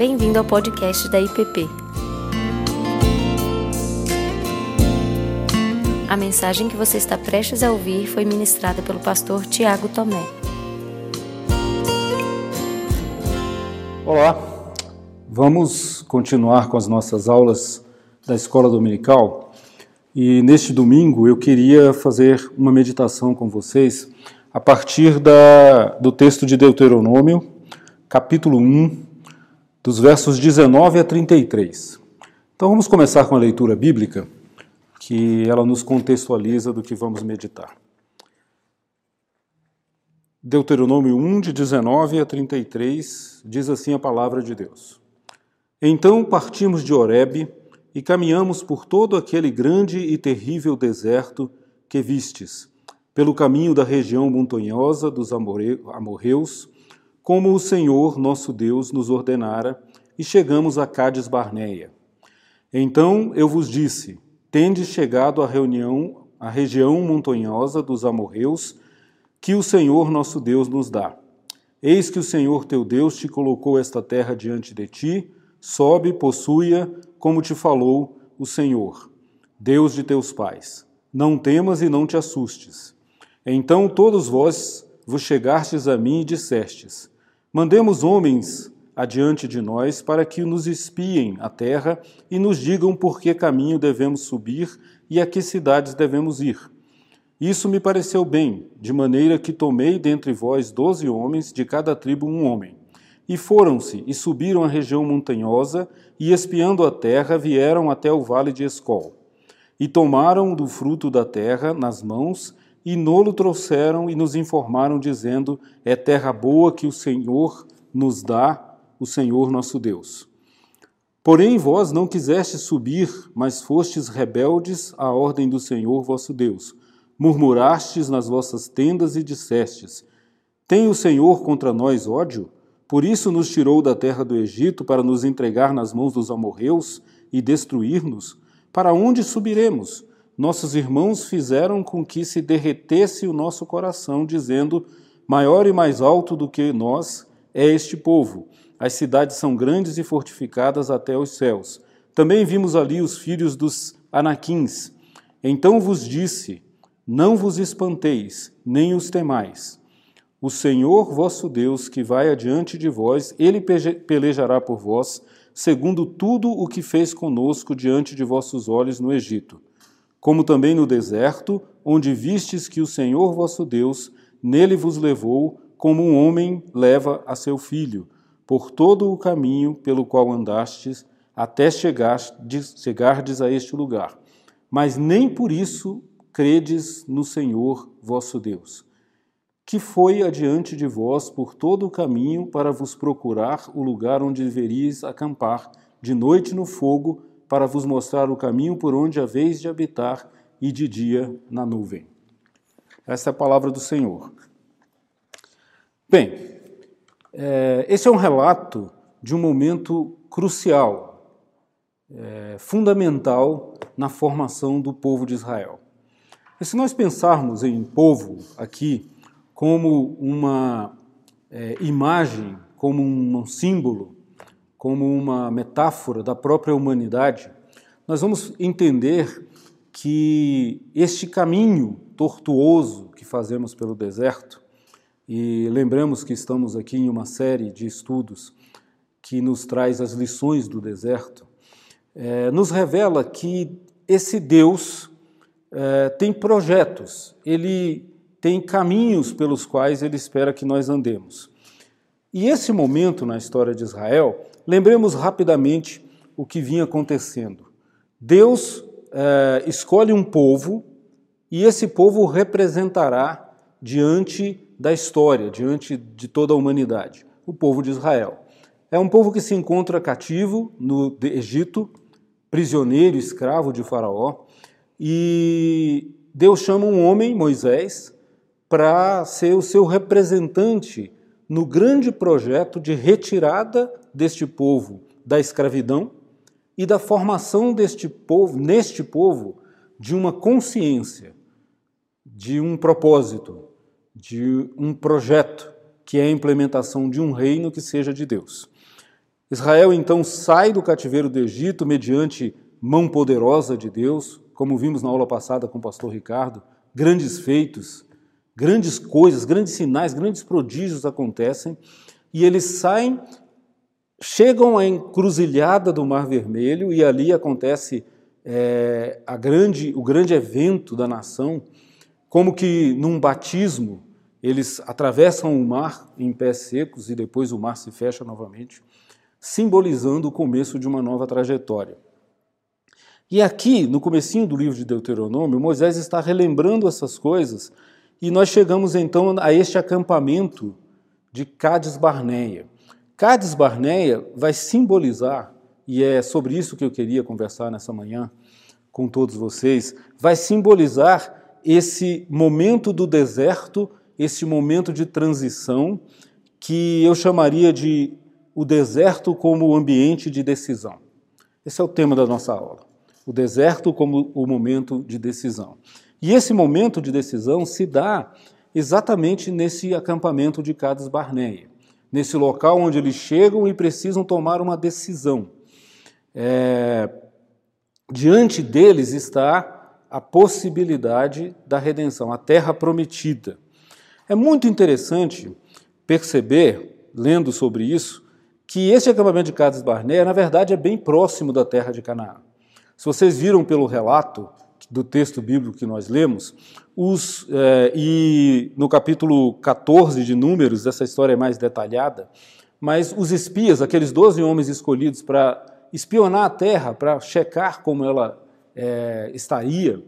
Bem-vindo ao podcast da IPP. A mensagem que você está prestes a ouvir foi ministrada pelo pastor Tiago Tomé. Olá, vamos continuar com as nossas aulas da escola dominical e neste domingo eu queria fazer uma meditação com vocês a partir da, do texto de Deuteronômio, capítulo 1, dos versos 19 a 33. Então vamos começar com a leitura bíblica, que ela nos contextualiza do que vamos meditar. Deuteronômio 1, de 19 a 33, diz assim a palavra de Deus. Então partimos de Horebe e caminhamos por todo aquele grande e terrível deserto que vistes, pelo caminho da região montanhosa dos amorreus, como o Senhor nosso Deus nos ordenara, e chegamos a Cádiz Barneia. Então eu vos disse: Tendes chegado à reunião, à região montanhosa dos amorreus, que o Senhor nosso Deus nos dá. Eis que o Senhor teu Deus te colocou esta terra diante de ti, sobe, possua, como te falou o Senhor, Deus de teus pais. Não temas e não te assustes. Então todos vós vos chegastes a mim e dissestes: Mandemos homens adiante de nós para que nos espiem a terra e nos digam por que caminho devemos subir e a que cidades devemos ir. Isso me pareceu bem, de maneira que tomei dentre vós doze homens, de cada tribo um homem. E foram-se e subiram a região montanhosa, e espiando a terra, vieram até o vale de Escol. E tomaram do fruto da terra nas mãos, e nolo trouxeram e nos informaram, dizendo: É terra boa que o Senhor nos dá, o Senhor nosso Deus. Porém, vós não quisestes subir, mas fostes rebeldes à ordem do Senhor vosso Deus. Murmurastes nas vossas tendas e dissestes: Tem o Senhor contra nós ódio? Por isso nos tirou da terra do Egito para nos entregar nas mãos dos amorreus e destruir-nos? Para onde subiremos? Nossos irmãos fizeram com que se derretesse o nosso coração, dizendo: Maior e mais alto do que nós é este povo. As cidades são grandes e fortificadas até os céus. Também vimos ali os filhos dos Anaquins. Então vos disse: Não vos espanteis, nem os temais. O Senhor vosso Deus, que vai adiante de vós, ele pelejará por vós, segundo tudo o que fez conosco diante de vossos olhos no Egito como também no deserto, onde vistes que o Senhor vosso Deus nele vos levou, como um homem leva a seu filho, por todo o caminho pelo qual andastes, até chegardes, a este lugar. Mas nem por isso credes no Senhor vosso Deus, que foi adiante de vós por todo o caminho para vos procurar o lugar onde deveríeis acampar, de noite no fogo, para vos mostrar o caminho por onde haveis de habitar e de dia na nuvem. Essa é a palavra do Senhor. Bem, é, esse é um relato de um momento crucial, é, fundamental na formação do povo de Israel. E se nós pensarmos em povo aqui como uma é, imagem, como um símbolo como uma metáfora da própria humanidade, nós vamos entender que este caminho tortuoso que fazemos pelo deserto, e lembramos que estamos aqui em uma série de estudos que nos traz as lições do deserto, é, nos revela que esse Deus é, tem projetos, ele tem caminhos pelos quais ele espera que nós andemos. E esse momento na história de Israel Lembremos rapidamente o que vinha acontecendo. Deus é, escolhe um povo e esse povo representará diante da história, diante de toda a humanidade, o povo de Israel. É um povo que se encontra cativo no Egito, prisioneiro, escravo de Faraó, e Deus chama um homem, Moisés, para ser o seu representante no grande projeto de retirada deste povo da escravidão e da formação deste povo, neste povo, de uma consciência, de um propósito, de um projeto que é a implementação de um reino que seja de Deus. Israel então sai do cativeiro do Egito mediante mão poderosa de Deus, como vimos na aula passada com o pastor Ricardo, grandes feitos, grandes coisas, grandes sinais, grandes prodígios acontecem, e eles saem, chegam à encruzilhada do Mar Vermelho, e ali acontece é, a grande, o grande evento da nação, como que num batismo eles atravessam o mar em pés secos e depois o mar se fecha novamente, simbolizando o começo de uma nova trajetória. E aqui, no comecinho do livro de Deuteronômio, Moisés está relembrando essas coisas e nós chegamos então a este acampamento de Cades Barneia. Cades Barneia vai simbolizar, e é sobre isso que eu queria conversar nessa manhã com todos vocês, vai simbolizar esse momento do deserto esse momento de transição que eu chamaria de o deserto como ambiente de decisão. Esse é o tema da nossa aula. O deserto como o momento de decisão. E esse momento de decisão se dá exatamente nesse acampamento de Cades Barneia, nesse local onde eles chegam e precisam tomar uma decisão. É, diante deles está a possibilidade da redenção, a terra prometida. É muito interessante perceber, lendo sobre isso, que esse acampamento de Cades Barneia, na verdade, é bem próximo da terra de Canaã. Se vocês viram pelo relato do texto bíblico que nós lemos, os, é, e no capítulo 14 de Números, essa história é mais detalhada, mas os espias, aqueles 12 homens escolhidos para espionar a terra, para checar como ela é, estaria,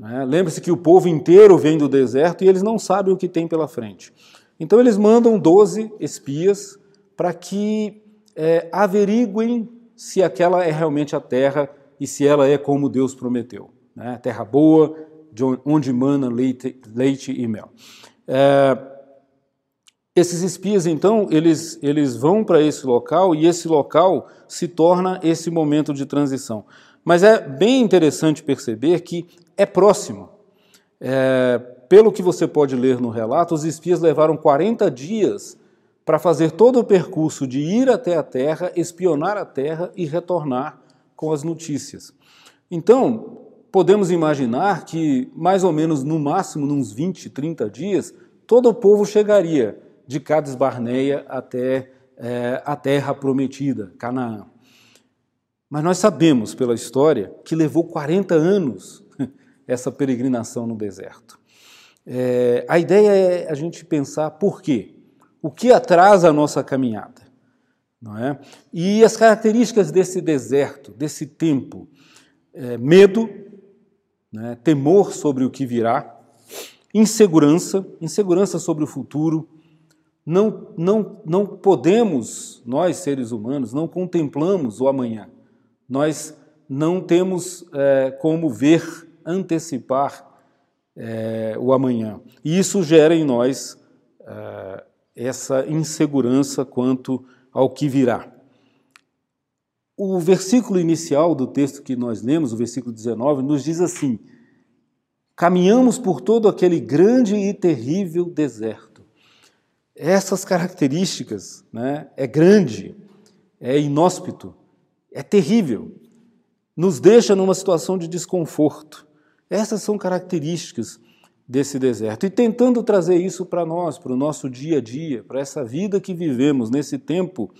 né? Lembre-se que o povo inteiro vem do deserto e eles não sabem o que tem pela frente. Então eles mandam 12 espias para que é, averiguem se aquela é realmente a terra e se ela é como Deus prometeu. Né? Terra boa, onde mana leite, leite e mel. É, esses espias, então, eles, eles vão para esse local e esse local se torna esse momento de transição. Mas é bem interessante perceber que é próximo. É, pelo que você pode ler no relato, os espias levaram 40 dias para fazer todo o percurso de ir até a terra, espionar a terra e retornar com as notícias. Então, podemos imaginar que, mais ou menos no máximo, uns 20, 30 dias, todo o povo chegaria de Cades Barneia até é, a terra prometida, Canaã. Mas nós sabemos pela história que levou 40 anos essa peregrinação no deserto. É, a ideia é a gente pensar por quê? O que atrasa a nossa caminhada? Não é? E as características desse deserto, desse tempo: é, medo, né, temor sobre o que virá, insegurança, insegurança sobre o futuro. Não, não, não podemos, nós seres humanos, não contemplamos o amanhã. Nós não temos é, como ver antecipar é, o amanhã. E isso gera em nós é, essa insegurança quanto ao que virá. O versículo inicial do texto que nós lemos, o versículo 19, nos diz assim: Caminhamos por todo aquele grande e terrível deserto. Essas características, né, é grande, é inóspito, é terrível, nos deixa numa situação de desconforto. Essas são características desse deserto. E tentando trazer isso para nós, para o nosso dia a dia, para essa vida que vivemos nesse tempo,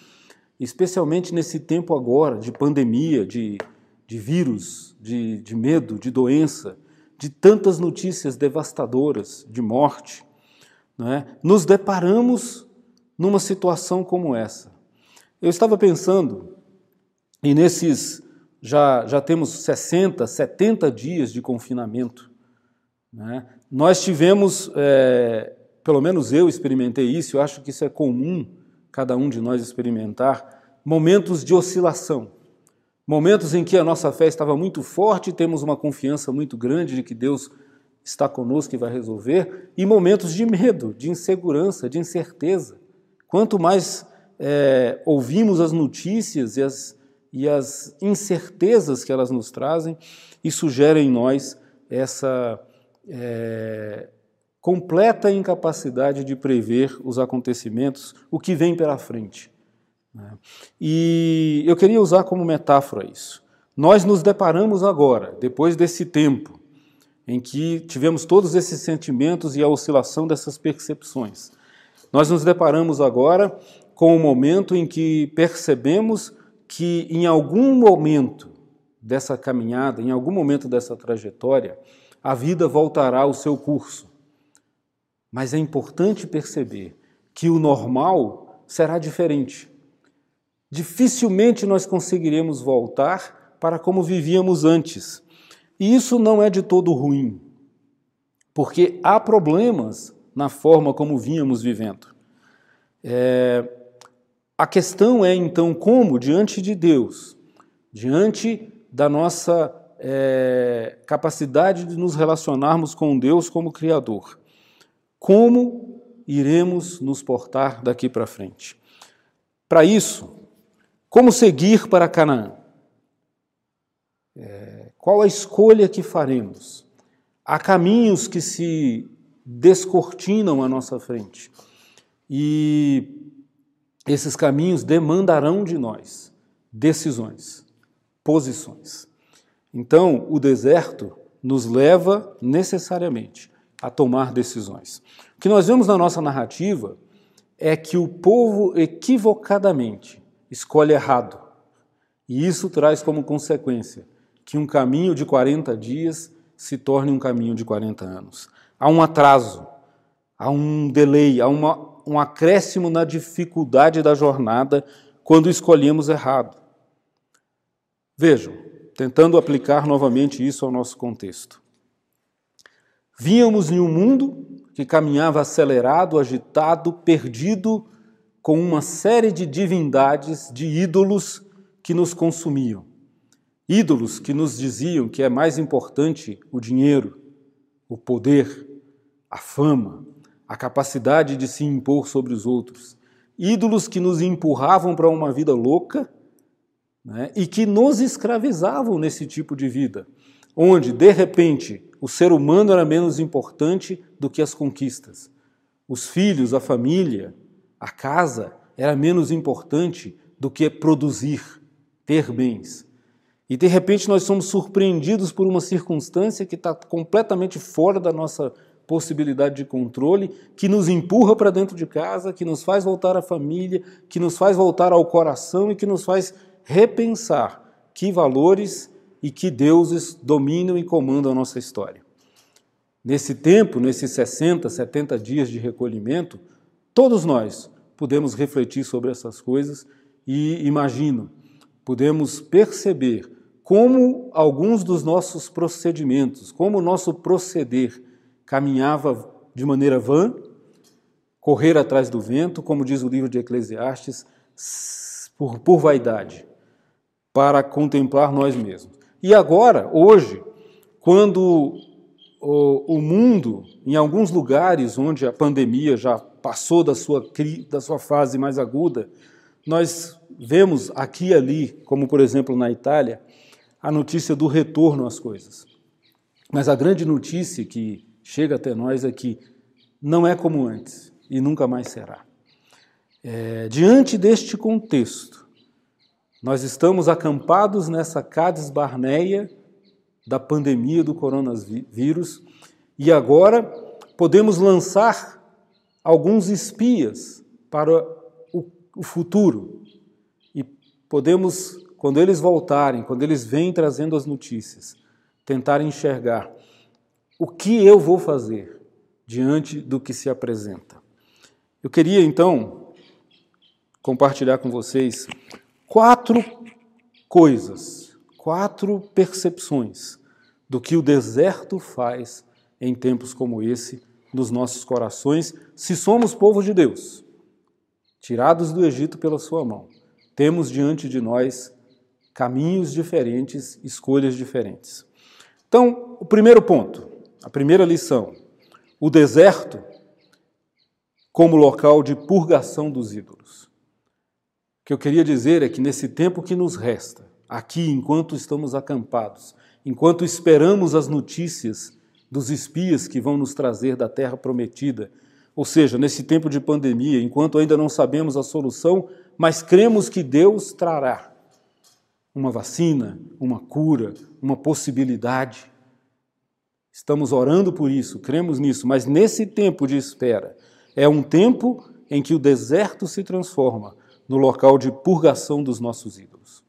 especialmente nesse tempo agora de pandemia, de, de vírus, de, de medo, de doença, de tantas notícias devastadoras de morte, não é? nos deparamos numa situação como essa. Eu estava pensando, e nesses já, já temos 60, 70 dias de confinamento. Né? Nós tivemos, é, pelo menos eu experimentei isso, eu acho que isso é comum cada um de nós experimentar, momentos de oscilação. Momentos em que a nossa fé estava muito forte, temos uma confiança muito grande de que Deus está conosco e vai resolver, e momentos de medo, de insegurança, de incerteza. Quanto mais é, ouvimos as notícias e as e as incertezas que elas nos trazem, isso gera em nós essa é, completa incapacidade de prever os acontecimentos, o que vem pela frente. Né? E eu queria usar como metáfora isso. Nós nos deparamos agora, depois desse tempo, em que tivemos todos esses sentimentos e a oscilação dessas percepções. Nós nos deparamos agora com o momento em que percebemos que em algum momento dessa caminhada, em algum momento dessa trajetória, a vida voltará ao seu curso. Mas é importante perceber que o normal será diferente. Dificilmente nós conseguiremos voltar para como vivíamos antes. E isso não é de todo ruim, porque há problemas na forma como vínhamos vivendo. É, a questão é então como, diante de Deus, diante da nossa é, capacidade de nos relacionarmos com Deus como Criador, como iremos nos portar daqui para frente? Para isso, como seguir para Canaã? É, qual a escolha que faremos? Há caminhos que se descortinam à nossa frente. E esses caminhos demandarão de nós decisões, posições. Então, o deserto nos leva necessariamente a tomar decisões. O que nós vemos na nossa narrativa é que o povo equivocadamente escolhe errado. E isso traz como consequência que um caminho de 40 dias se torne um caminho de 40 anos. Há um atraso, há um delay, há uma, um acréscimo na dificuldade da jornada quando escolhemos errado. Vejam, tentando aplicar novamente isso ao nosso contexto. Vínhamos em um mundo que caminhava acelerado, agitado, perdido, com uma série de divindades, de ídolos que nos consumiam. Ídolos que nos diziam que é mais importante o dinheiro, o poder, a fama, a capacidade de se impor sobre os outros. Ídolos que nos empurravam para uma vida louca né, e que nos escravizavam nesse tipo de vida, onde, de repente, o ser humano era menos importante do que as conquistas. Os filhos, a família, a casa era menos importante do que produzir, ter bens. E de repente nós somos surpreendidos por uma circunstância que está completamente fora da nossa possibilidade de controle, que nos empurra para dentro de casa, que nos faz voltar à família, que nos faz voltar ao coração e que nos faz repensar que valores e que deuses dominam e comandam a nossa história. Nesse tempo, nesses 60, 70 dias de recolhimento, todos nós podemos refletir sobre essas coisas e imagino, podemos perceber como alguns dos nossos procedimentos, como o nosso proceder caminhava de maneira vã, correr atrás do vento, como diz o livro de Eclesiastes, por, por vaidade, para contemplar nós mesmos. E agora, hoje, quando o, o mundo, em alguns lugares onde a pandemia já passou da sua, da sua fase mais aguda, nós vemos aqui e ali, como por exemplo na Itália, a notícia do retorno às coisas. Mas a grande notícia que chega até nós é que não é como antes e nunca mais será. É, diante deste contexto, nós estamos acampados nessa Cades Barneia da pandemia do coronavírus e agora podemos lançar alguns espias para o futuro e podemos quando eles voltarem, quando eles vêm trazendo as notícias, tentar enxergar o que eu vou fazer diante do que se apresenta. Eu queria então compartilhar com vocês quatro coisas, quatro percepções do que o deserto faz em tempos como esse nos nossos corações, se somos povo de Deus, tirados do Egito pela sua mão. Temos diante de nós caminhos diferentes, escolhas diferentes. Então, o primeiro ponto, a primeira lição: o deserto como local de purgação dos ídolos. Que eu queria dizer é que nesse tempo que nos resta, aqui enquanto estamos acampados, enquanto esperamos as notícias dos espias que vão nos trazer da terra prometida, Ou seja, nesse tempo de pandemia, enquanto ainda não sabemos a solução, mas cremos que Deus trará uma vacina, uma cura, uma possibilidade. Estamos orando por isso, cremos nisso, mas nesse tempo de espera, é um tempo em que o deserto se transforma no local de purgação dos nossos ídolos.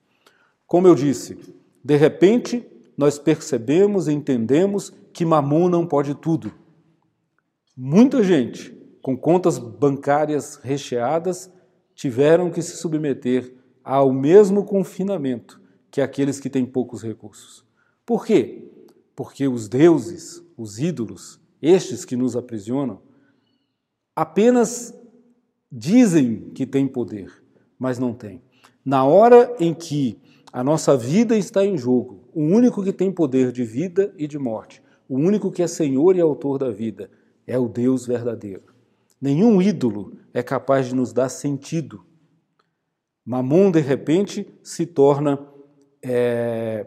Como eu disse, de repente nós percebemos e entendemos que Mamon não pode tudo. Muita gente com contas bancárias recheadas tiveram que se submeter ao mesmo confinamento que aqueles que têm poucos recursos. Por quê? Porque os deuses, os ídolos, estes que nos aprisionam, apenas dizem que têm poder, mas não têm. Na hora em que a nossa vida está em jogo, o único que tem poder de vida e de morte, o único que é Senhor e autor da vida, é o Deus verdadeiro. Nenhum ídolo é capaz de nos dar sentido. Mamon, de repente, se torna é,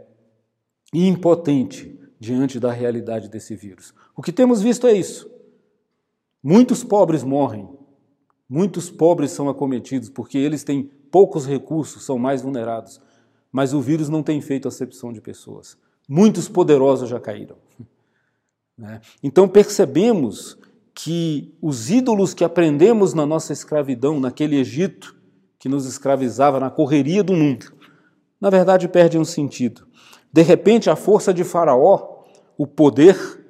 impotente diante da realidade desse vírus. O que temos visto é isso. Muitos pobres morrem, muitos pobres são acometidos porque eles têm poucos recursos, são mais vulnerados. Mas o vírus não tem feito acepção de pessoas. Muitos poderosos já caíram. Né? Então percebemos que os ídolos que aprendemos na nossa escravidão, naquele Egito que nos escravizava na correria do mundo, na verdade perde um sentido. De repente, a força de Faraó, o poder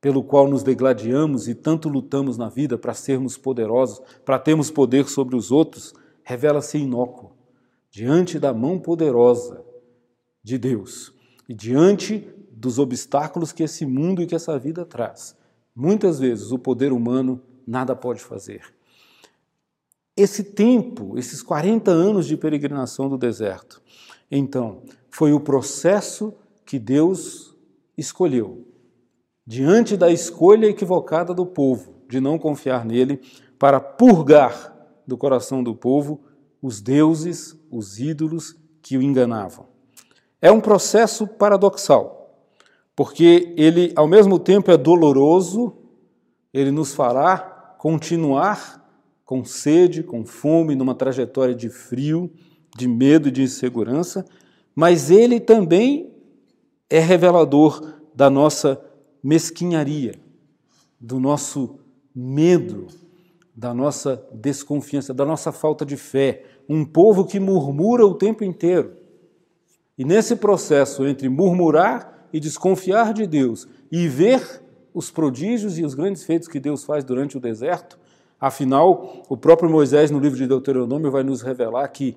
pelo qual nos degladiamos e tanto lutamos na vida para sermos poderosos, para termos poder sobre os outros, revela-se inócuo diante da mão poderosa de Deus e diante dos obstáculos que esse mundo e que essa vida traz. Muitas vezes o poder humano nada pode fazer. Esse tempo, esses 40 anos de peregrinação do deserto, então, foi o processo que Deus escolheu. Diante da escolha equivocada do povo de não confiar nele, para purgar do coração do povo os deuses, os ídolos que o enganavam. É um processo paradoxal, porque ele, ao mesmo tempo, é doloroso, ele nos fará continuar com sede, com fome, numa trajetória de frio, de medo e de insegurança, mas ele também é revelador da nossa mesquinharia, do nosso medo, da nossa desconfiança, da nossa falta de fé. Um povo que murmura o tempo inteiro. E nesse processo entre murmurar e desconfiar de Deus e ver os prodígios e os grandes feitos que Deus faz durante o deserto, afinal, o próprio Moisés, no livro de Deuteronômio, vai nos revelar que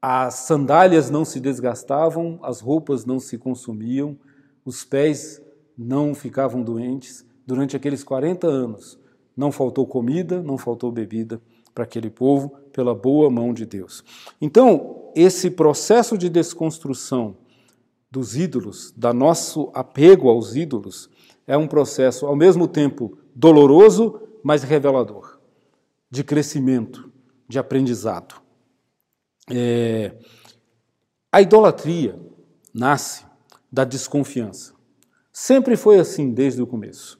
as sandálias não se desgastavam, as roupas não se consumiam, os pés não ficavam doentes durante aqueles 40 anos. Não faltou comida, não faltou bebida para aquele povo, pela boa mão de Deus. Então, esse processo de desconstrução dos ídolos, da nosso apego aos ídolos, é um processo ao mesmo tempo doloroso, mas revelador, de crescimento, de aprendizado. É, a idolatria nasce da desconfiança. Sempre foi assim desde o começo.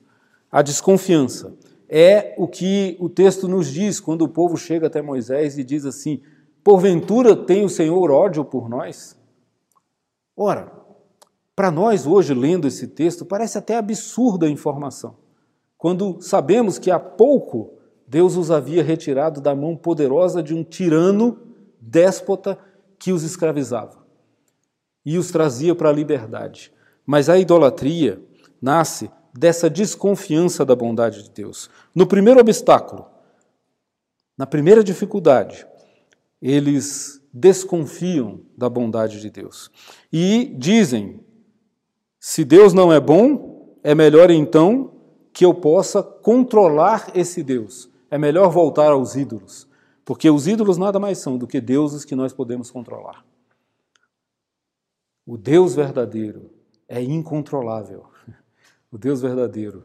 A desconfiança é o que o texto nos diz quando o povo chega até Moisés e diz assim: Porventura tem o Senhor ódio por nós? Ora, para nós hoje, lendo esse texto, parece até absurda a informação, quando sabemos que há pouco Deus os havia retirado da mão poderosa de um tirano déspota que os escravizava e os trazia para a liberdade. Mas a idolatria nasce dessa desconfiança da bondade de Deus. No primeiro obstáculo, na primeira dificuldade, eles desconfiam da bondade de Deus e dizem: se Deus não é bom, é melhor então que eu possa controlar esse Deus. É melhor voltar aos ídolos, porque os ídolos nada mais são do que deuses que nós podemos controlar. O Deus verdadeiro é incontrolável o Deus verdadeiro,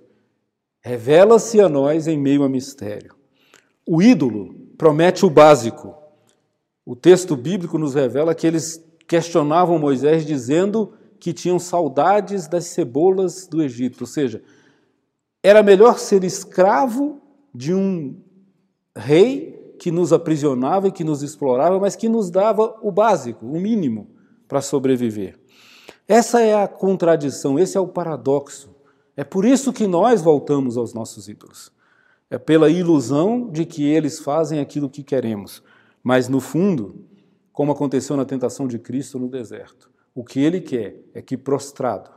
revela-se a nós em meio a mistério. O ídolo promete o básico. O texto bíblico nos revela que eles questionavam Moisés dizendo que tinham saudades das cebolas do Egito, ou seja, era melhor ser escravo de um rei que nos aprisionava e que nos explorava, mas que nos dava o básico, o mínimo para sobreviver. Essa é a contradição, esse é o paradoxo. É por isso que nós voltamos aos nossos ídolos. É pela ilusão de que eles fazem aquilo que queremos. Mas, no fundo, como aconteceu na tentação de Cristo no deserto, o que ele quer é que prostrado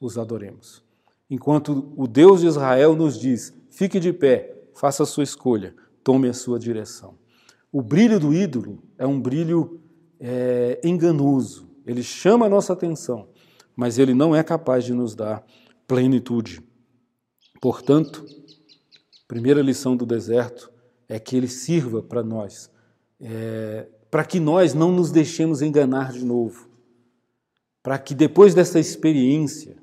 os adoremos. Enquanto o Deus de Israel nos diz: fique de pé, faça a sua escolha, tome a sua direção. O brilho do ídolo é um brilho é, enganoso, ele chama a nossa atenção, mas ele não é capaz de nos dar plenitude. Portanto, primeira lição do deserto é que ele sirva para nós, é, para que nós não nos deixemos enganar de novo, para que depois dessa experiência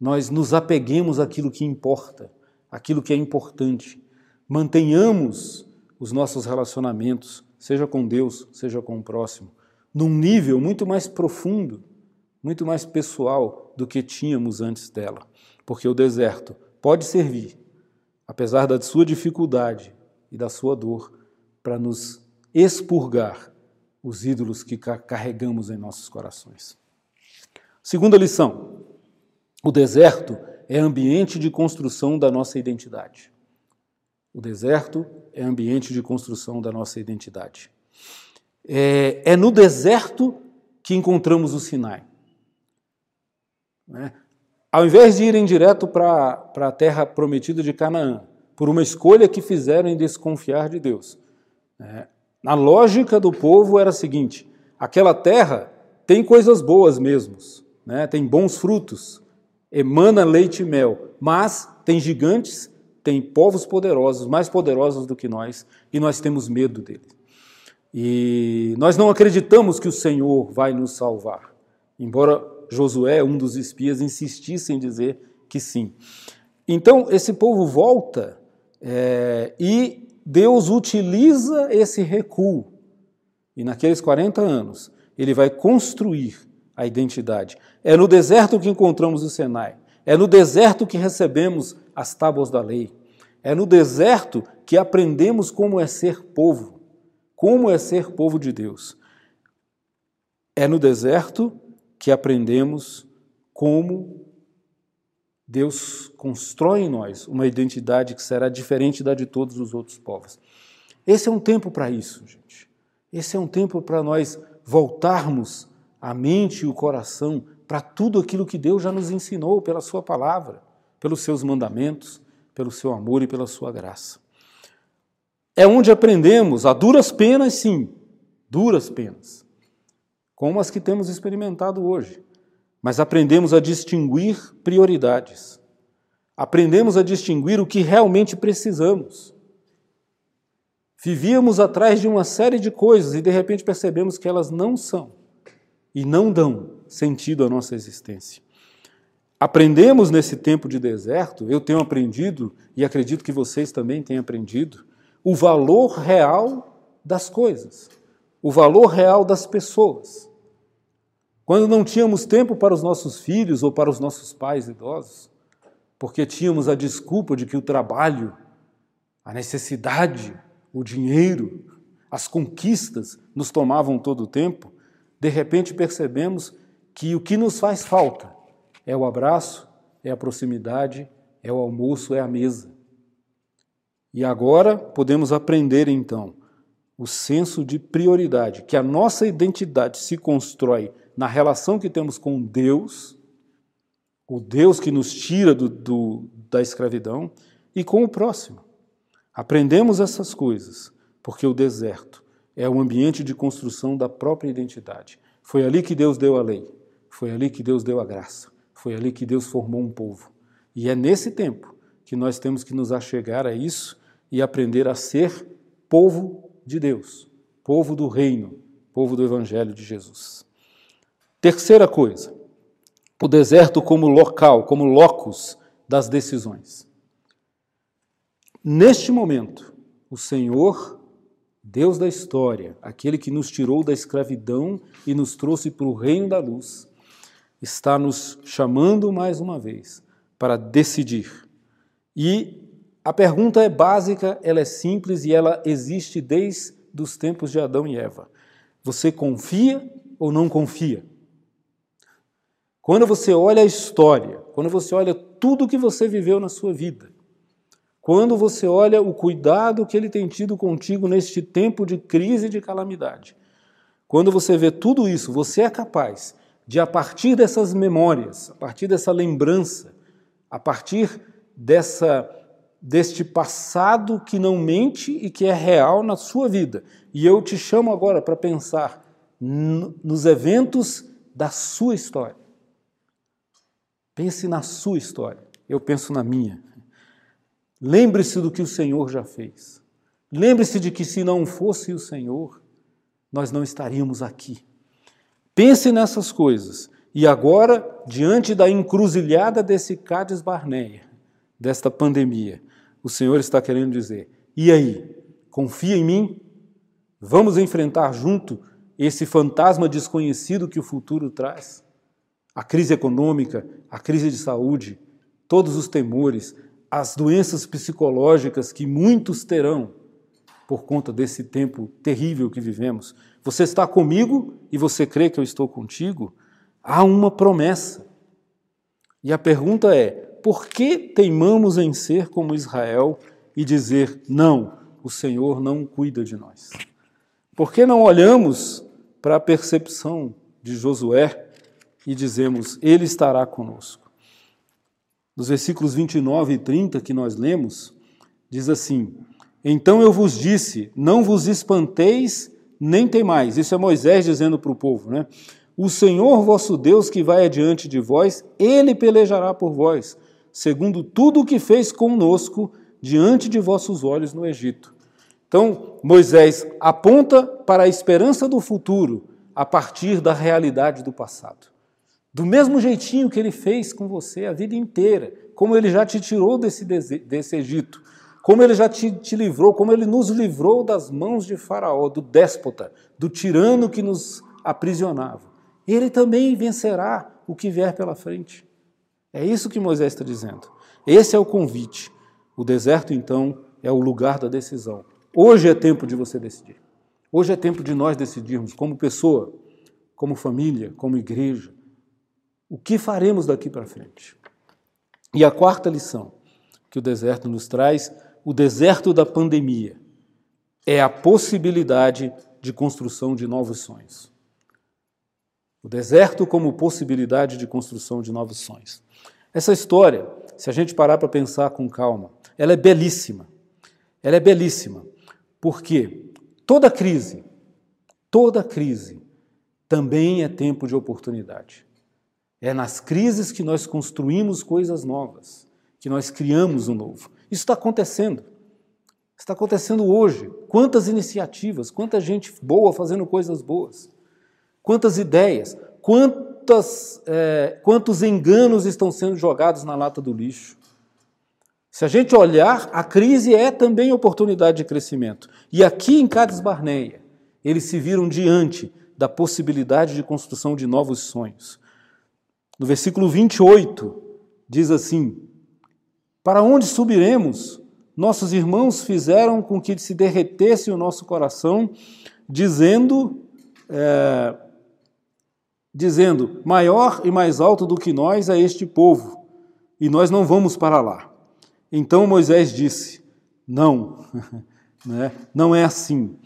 nós nos apeguemos àquilo que importa, aquilo que é importante, mantenhamos os nossos relacionamentos, seja com Deus, seja com o próximo, num nível muito mais profundo, muito mais pessoal do que tínhamos antes dela. Porque o deserto pode servir, apesar da sua dificuldade e da sua dor, para nos expurgar os ídolos que carregamos em nossos corações. Segunda lição: o deserto é ambiente de construção da nossa identidade. O deserto é ambiente de construção da nossa identidade. É, é no deserto que encontramos o Sinai. Né? Ao invés de irem direto para a terra prometida de Canaã, por uma escolha que fizeram em desconfiar de Deus, né? a lógica do povo era a seguinte: aquela terra tem coisas boas mesmo, né? tem bons frutos, emana leite e mel, mas tem gigantes, tem povos poderosos, mais poderosos do que nós, e nós temos medo deles. E nós não acreditamos que o Senhor vai nos salvar, embora Josué, um dos espias, insistisse em dizer que sim. Então, esse povo volta é, e Deus utiliza esse recuo. E naqueles 40 anos, ele vai construir a identidade. É no deserto que encontramos o Senai. É no deserto que recebemos as tábuas da lei. É no deserto que aprendemos como é ser povo como é ser povo de Deus. É no deserto que aprendemos como Deus constrói em nós uma identidade que será diferente da de todos os outros povos. Esse é um tempo para isso, gente. Esse é um tempo para nós voltarmos a mente e o coração para tudo aquilo que Deus já nos ensinou pela Sua palavra, pelos seus mandamentos, pelo seu amor e pela sua graça é onde aprendemos, a duras penas, sim, duras penas, como as que temos experimentado hoje, mas aprendemos a distinguir prioridades, aprendemos a distinguir o que realmente precisamos. Vivíamos atrás de uma série de coisas e de repente percebemos que elas não são e não dão sentido à nossa existência. Aprendemos nesse tempo de deserto, eu tenho aprendido e acredito que vocês também têm aprendido, o valor real das coisas, o valor real das pessoas. Quando não tínhamos tempo para os nossos filhos ou para os nossos pais idosos, porque tínhamos a desculpa de que o trabalho, a necessidade, o dinheiro, as conquistas nos tomavam todo o tempo, de repente percebemos que o que nos faz falta é o abraço, é a proximidade, é o almoço, é a mesa. E agora podemos aprender então o senso de prioridade, que a nossa identidade se constrói na relação que temos com Deus, o Deus que nos tira do, do, da escravidão, e com o próximo. Aprendemos essas coisas porque o deserto é o ambiente de construção da própria identidade. Foi ali que Deus deu a lei, foi ali que Deus deu a graça, foi ali que Deus formou um povo. E é nesse tempo que nós temos que nos achegar a isso e aprender a ser povo de Deus, povo do reino, povo do Evangelho de Jesus. Terceira coisa, o deserto como local, como locus das decisões. Neste momento, o Senhor, Deus da história, aquele que nos tirou da escravidão e nos trouxe para o reino da luz, está nos chamando mais uma vez para decidir. E a pergunta é básica, ela é simples e ela existe desde os tempos de Adão e Eva. Você confia ou não confia? Quando você olha a história, quando você olha tudo que você viveu na sua vida, quando você olha o cuidado que ele tem tido contigo neste tempo de crise e de calamidade, quando você vê tudo isso, você é capaz de, a partir dessas memórias, a partir dessa lembrança, a partir dessa deste passado que não mente e que é real na sua vida. E eu te chamo agora para pensar nos eventos da sua história. Pense na sua história. Eu penso na minha. Lembre-se do que o Senhor já fez. Lembre-se de que se não fosse o Senhor, nós não estaríamos aqui. Pense nessas coisas. E agora, diante da encruzilhada desse Cádiz Barneia, desta pandemia, o Senhor está querendo dizer: e aí? Confia em mim? Vamos enfrentar junto esse fantasma desconhecido que o futuro traz? A crise econômica, a crise de saúde, todos os temores, as doenças psicológicas que muitos terão por conta desse tempo terrível que vivemos. Você está comigo e você crê que eu estou contigo? Há uma promessa. E a pergunta é: por que teimamos em ser como Israel e dizer, não, o Senhor não cuida de nós? Por que não olhamos para a percepção de Josué e dizemos, Ele estará conosco? Nos versículos 29 e 30 que nós lemos, diz assim: Então eu vos disse, não vos espanteis nem temais. Isso é Moisés dizendo para o povo, né? O Senhor vosso Deus que vai adiante de vós, ele pelejará por vós segundo tudo o que fez conosco diante de vossos olhos no Egito. Então, Moisés aponta para a esperança do futuro a partir da realidade do passado. Do mesmo jeitinho que ele fez com você a vida inteira, como ele já te tirou desse, desse Egito, como ele já te, te livrou, como ele nos livrou das mãos de Faraó, do déspota, do tirano que nos aprisionava. Ele também vencerá o que vier pela frente. É isso que Moisés está dizendo. Esse é o convite. O deserto, então, é o lugar da decisão. Hoje é tempo de você decidir. Hoje é tempo de nós decidirmos, como pessoa, como família, como igreja, o que faremos daqui para frente. E a quarta lição que o deserto nos traz, o deserto da pandemia, é a possibilidade de construção de novos sonhos. O deserto como possibilidade de construção de novos sonhos. Essa história, se a gente parar para pensar com calma, ela é belíssima. Ela é belíssima, porque toda crise, toda crise também é tempo de oportunidade. É nas crises que nós construímos coisas novas, que nós criamos o um novo. Isso está acontecendo. Está acontecendo hoje. Quantas iniciativas, quanta gente boa fazendo coisas boas, quantas ideias, quanto quantas, é, quantos enganos estão sendo jogados na lata do lixo. Se a gente olhar, a crise é também oportunidade de crescimento. E aqui em Cádiz Barneia, eles se viram diante da possibilidade de construção de novos sonhos. No versículo 28, diz assim: Para onde subiremos? Nossos irmãos fizeram com que se derretesse o nosso coração, dizendo. É, dizendo: Maior e mais alto do que nós é este povo, e nós não vamos para lá. Então Moisés disse: Não, né? não é assim.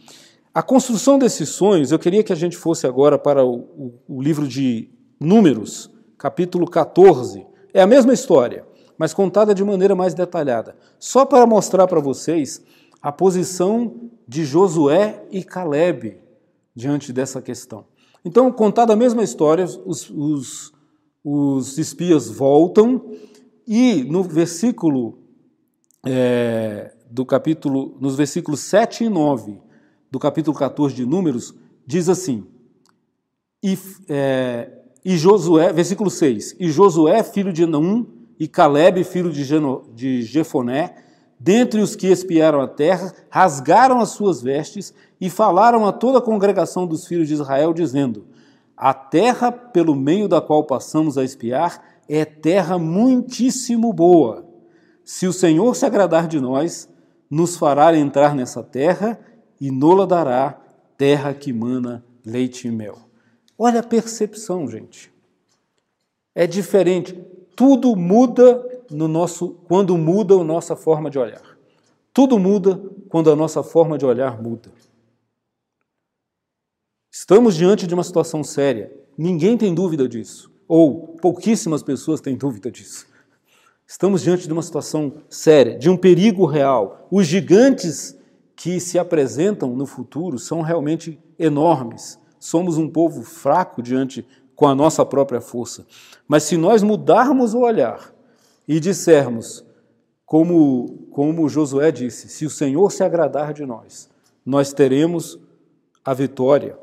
A construção desses sonhos, eu queria que a gente fosse agora para o, o, o livro de Números, capítulo 14. É a mesma história, mas contada de maneira mais detalhada. Só para mostrar para vocês a posição de Josué e Caleb diante dessa questão. Então, contada a mesma história, os, os, os espias voltam e no versículo é, do capítulo, nos versículos 7 e 9 do capítulo 14 de Números, diz assim: e, é, e Josué, versículo 6, e Josué, filho de Num, e Caleb, filho de, Geno, de Jefoné, dentre os que espiaram a terra, rasgaram as suas vestes e falaram a toda a congregação dos filhos de Israel, dizendo: A terra pelo meio da qual passamos a espiar é terra muitíssimo boa. Se o Senhor se agradar de nós, nos fará entrar nessa terra e nola dará terra que mana leite e mel. Olha a percepção, gente. É diferente. Tudo muda no nosso quando muda a nossa forma de olhar. Tudo muda quando a nossa forma de olhar muda. Estamos diante de uma situação séria. Ninguém tem dúvida disso, ou pouquíssimas pessoas têm dúvida disso. Estamos diante de uma situação séria, de um perigo real. Os gigantes que se apresentam no futuro são realmente enormes. Somos um povo fraco diante com a nossa própria força. Mas se nós mudarmos o olhar e dissermos, como, como Josué disse, se o Senhor se agradar de nós, nós teremos a vitória.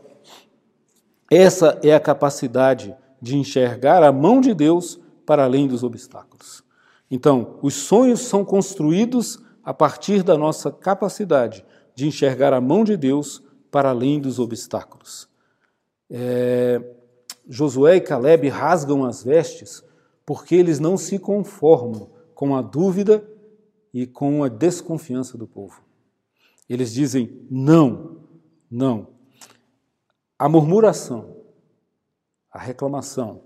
Essa é a capacidade de enxergar a mão de Deus para além dos obstáculos. Então, os sonhos são construídos a partir da nossa capacidade de enxergar a mão de Deus para além dos obstáculos. É, Josué e Caleb rasgam as vestes porque eles não se conformam com a dúvida e com a desconfiança do povo. Eles dizem não, não. A murmuração, a reclamação,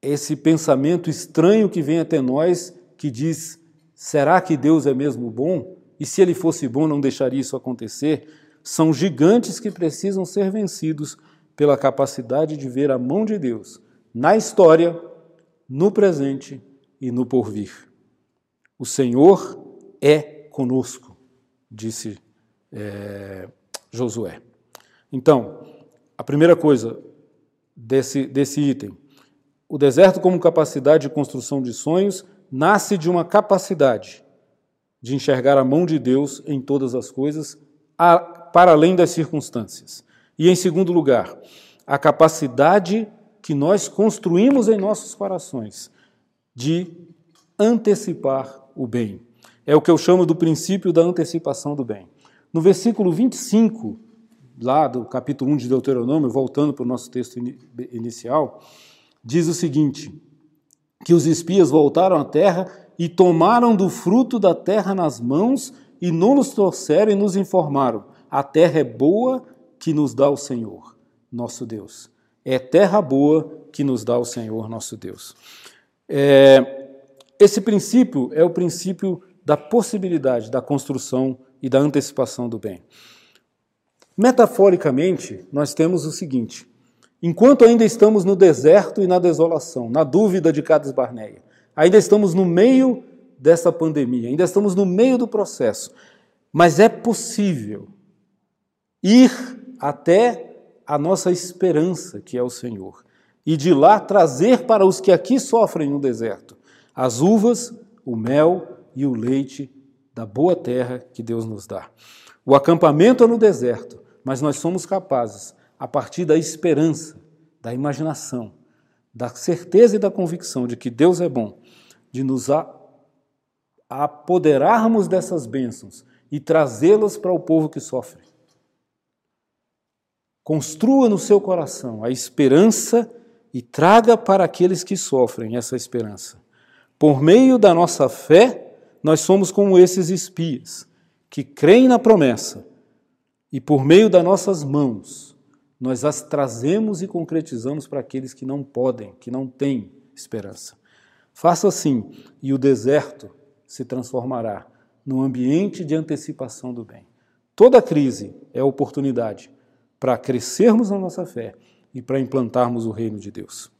esse pensamento estranho que vem até nós, que diz: será que Deus é mesmo bom? E se ele fosse bom, não deixaria isso acontecer? São gigantes que precisam ser vencidos pela capacidade de ver a mão de Deus na história, no presente e no porvir. O Senhor é conosco, disse é, Josué. Então, a primeira coisa desse, desse item, o deserto como capacidade de construção de sonhos nasce de uma capacidade de enxergar a mão de Deus em todas as coisas, a, para além das circunstâncias. E, em segundo lugar, a capacidade que nós construímos em nossos corações de antecipar o bem. É o que eu chamo do princípio da antecipação do bem. No versículo 25 lá do capítulo 1 de Deuteronômio, voltando para o nosso texto inicial, diz o seguinte: que os espias voltaram à terra e tomaram do fruto da terra nas mãos e não nos trouxeram e nos informaram: a terra é boa que nos dá o Senhor, nosso Deus. É terra boa que nos dá o Senhor, nosso Deus. É, esse princípio é o princípio da possibilidade da construção e da antecipação do bem. Metaforicamente, nós temos o seguinte: enquanto ainda estamos no deserto e na desolação, na dúvida de Cades Barneia, ainda estamos no meio dessa pandemia, ainda estamos no meio do processo, mas é possível ir até a nossa esperança, que é o Senhor, e de lá trazer para os que aqui sofrem no deserto as uvas, o mel e o leite da boa terra que Deus nos dá. O acampamento é no deserto, mas nós somos capazes, a partir da esperança, da imaginação, da certeza e da convicção de que Deus é bom, de nos apoderarmos dessas bênçãos e trazê-las para o povo que sofre. Construa no seu coração a esperança e traga para aqueles que sofrem essa esperança. Por meio da nossa fé, nós somos como esses espias que creem na promessa e por meio das nossas mãos, nós as trazemos e concretizamos para aqueles que não podem, que não têm esperança. Faça assim, e o deserto se transformará num ambiente de antecipação do bem. Toda crise é oportunidade para crescermos na nossa fé e para implantarmos o reino de Deus.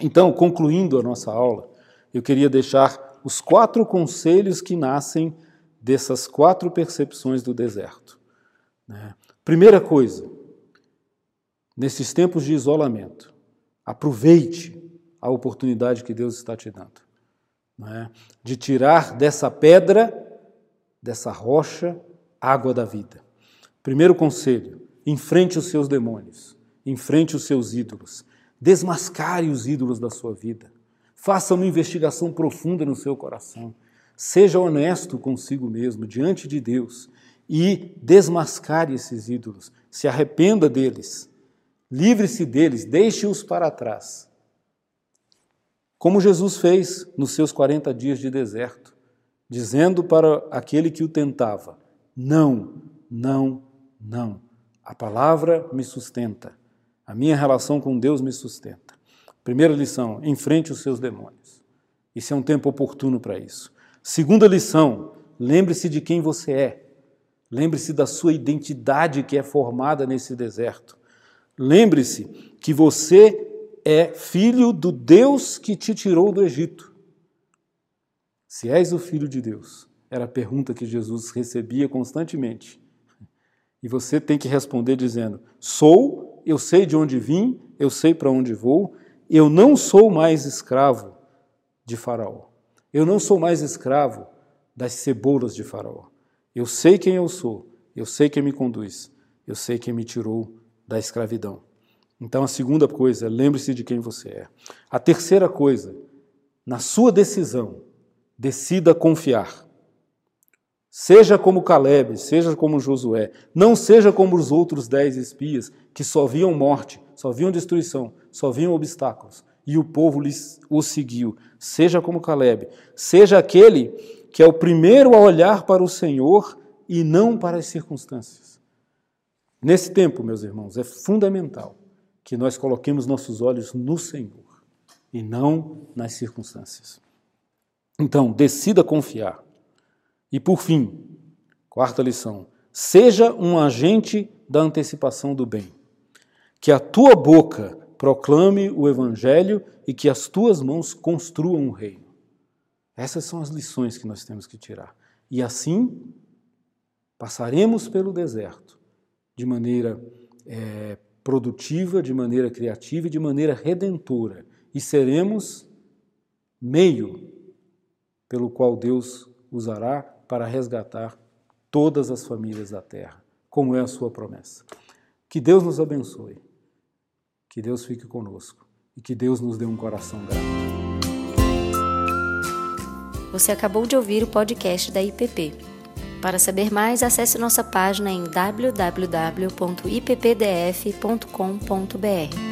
Então, concluindo a nossa aula, eu queria deixar os quatro conselhos que nascem dessas quatro percepções do deserto. Né? Primeira coisa, nesses tempos de isolamento, aproveite a oportunidade que Deus está te dando. Né? De tirar dessa pedra, dessa rocha, água da vida. Primeiro conselho: enfrente os seus demônios, enfrente os seus ídolos, desmascare os ídolos da sua vida. Faça uma investigação profunda no seu coração. Seja honesto consigo mesmo, diante de Deus, e desmascare esses ídolos, se arrependa deles, livre-se deles, deixe-os para trás. como Jesus fez nos seus 40 dias de deserto, dizendo para aquele que o tentava: Não, não, não. A palavra me sustenta. A minha relação com Deus me sustenta. Primeira lição: enfrente os seus demônios. Esse é um tempo oportuno para isso. Segunda lição: lembre-se de quem você é. Lembre-se da sua identidade que é formada nesse deserto. Lembre-se que você é filho do Deus que te tirou do Egito. Se és o filho de Deus, era a pergunta que Jesus recebia constantemente. E você tem que responder dizendo: Sou, eu sei de onde vim, eu sei para onde vou, eu não sou mais escravo de Faraó. Eu não sou mais escravo das cebolas de Faraó. Eu sei quem eu sou, eu sei quem me conduz, eu sei quem me tirou da escravidão. Então, a segunda coisa, lembre-se de quem você é. A terceira coisa, na sua decisão, decida confiar. Seja como Caleb, seja como Josué, não seja como os outros dez espias que só viam morte, só viam destruição, só viam obstáculos, e o povo lhes, o seguiu. Seja como Caleb, seja aquele que é o primeiro a olhar para o Senhor e não para as circunstâncias. Nesse tempo, meus irmãos, é fundamental que nós coloquemos nossos olhos no Senhor e não nas circunstâncias. Então, decida confiar. E por fim, quarta lição: seja um agente da antecipação do bem. Que a tua boca proclame o evangelho e que as tuas mãos construam o reino. Essas são as lições que nós temos que tirar. E assim passaremos pelo deserto de maneira é, produtiva, de maneira criativa e de maneira redentora. E seremos meio pelo qual Deus usará para resgatar todas as famílias da terra, como é a sua promessa. Que Deus nos abençoe, que Deus fique conosco e que Deus nos dê um coração grato. Você acabou de ouvir o podcast da IPP. Para saber mais, acesse nossa página em www.ippdf.com.br.